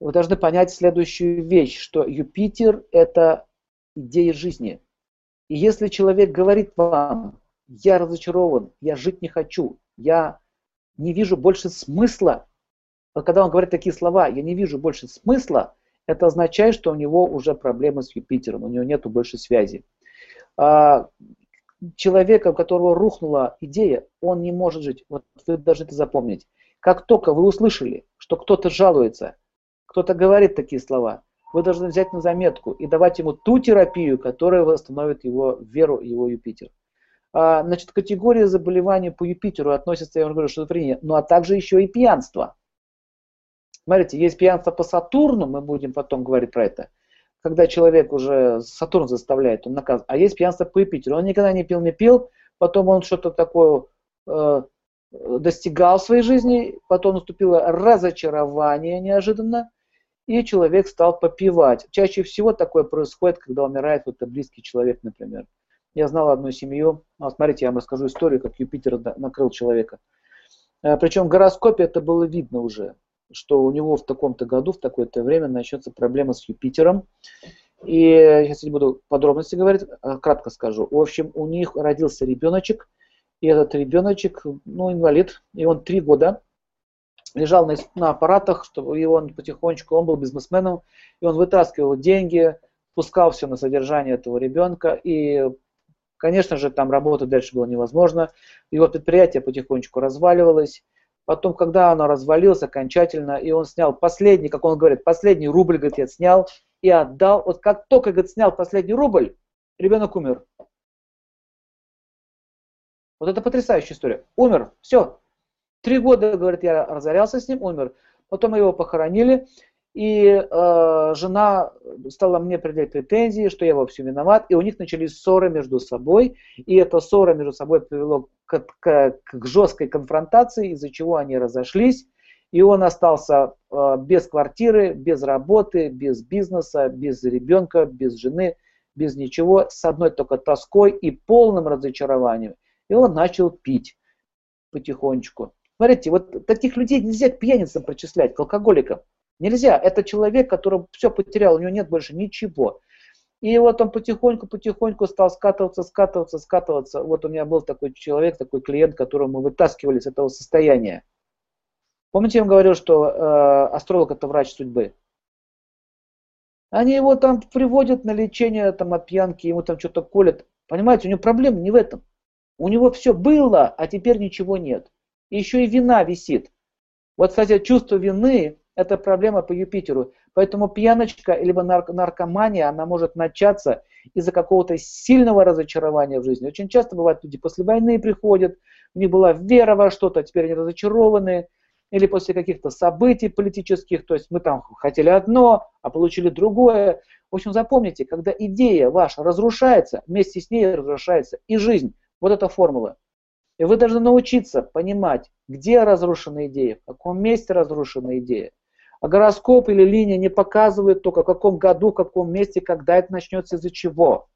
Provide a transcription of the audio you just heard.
вы должны понять следующую вещь, что Юпитер – это идея жизни. И если человек говорит вам, я разочарован, я жить не хочу, я не вижу больше смысла, вот когда он говорит такие слова, я не вижу больше смысла, это означает, что у него уже проблемы с Юпитером, у него нет больше связи. А, человека, у которого рухнула идея, он не может жить. Вот вы должны это запомнить. Как только вы услышали, что кто-то жалуется, кто-то говорит такие слова, вы должны взять на заметку и давать ему ту терапию, которая восстановит его веру, его Юпитер. А, значит, категория заболеваний по Юпитеру относится, я уже говорю, шизофрения, ну а также еще и пьянство. Смотрите, есть пьянство по Сатурну, мы будем потом говорить про это, когда человек уже Сатурн заставляет, он наказывает. А есть пьянство по Юпитеру. Он никогда не пил, не пил, потом он что-то такое э, достигал в своей жизни, потом наступило разочарование неожиданно, и человек стал попивать. Чаще всего такое происходит, когда умирает вот близкий человек, например. Я знал одну семью, ну, смотрите, я вам расскажу историю, как Юпитер накрыл человека. Э, Причем в гороскопе это было видно уже, что у него в таком-то году, в такое-то время начнется проблема с Юпитером. И я не буду подробности говорить, а кратко скажу. В общем, у них родился ребеночек, и этот ребеночек, ну, инвалид, и он три года лежал на, на аппаратах, чтобы он потихонечку, он был бизнесменом, и он вытаскивал деньги, пускал все на содержание этого ребенка, и, конечно же, там работать дальше было невозможно. Его предприятие потихонечку разваливалось. Потом, когда оно развалилось окончательно, и он снял последний, как он говорит, последний рубль, говорит, я снял и отдал. Вот как только, говорит, снял последний рубль, ребенок умер. Вот это потрясающая история. Умер, все, Три года, говорит, я разорялся с ним, умер. Потом его похоронили, и э, жена стала мне предъявлять претензии, что я во всем виноват, и у них начались ссоры между собой, и эта ссора между собой привела к, к, к жесткой конфронтации, из-за чего они разошлись, и он остался э, без квартиры, без работы, без бизнеса, без ребенка, без жены, без ничего, с одной только тоской и полным разочарованием. И он начал пить потихонечку. Смотрите, вот таких людей нельзя к пьяницам причислять, к алкоголикам. Нельзя. Это человек, который все потерял, у него нет больше ничего. И вот он потихоньку-потихоньку стал скатываться, скатываться, скатываться. Вот у меня был такой человек, такой клиент, которого мы вытаскивали с этого состояния. Помните, я вам говорил, что э, астролог это врач судьбы? Они его там приводят на лечение там, от пьянки, ему там что-то колят. Понимаете, у него проблема не в этом. У него все было, а теперь ничего нет. И еще и вина висит. Вот, кстати, чувство вины – это проблема по Юпитеру. Поэтому пьяночка, либо наркомания, она может начаться из-за какого-то сильного разочарования в жизни. Очень часто бывает, люди после войны приходят, у них была вера во что-то, а теперь они разочарованы, или после каких-то событий политических, то есть мы там хотели одно, а получили другое. В общем, запомните, когда идея ваша разрушается, вместе с ней разрушается и жизнь. Вот эта формула. И вы должны научиться понимать, где разрушена идея, в каком месте разрушена идея. А гороскоп или линия не показывает только в каком году, в каком месте, когда это начнется, из-за чего.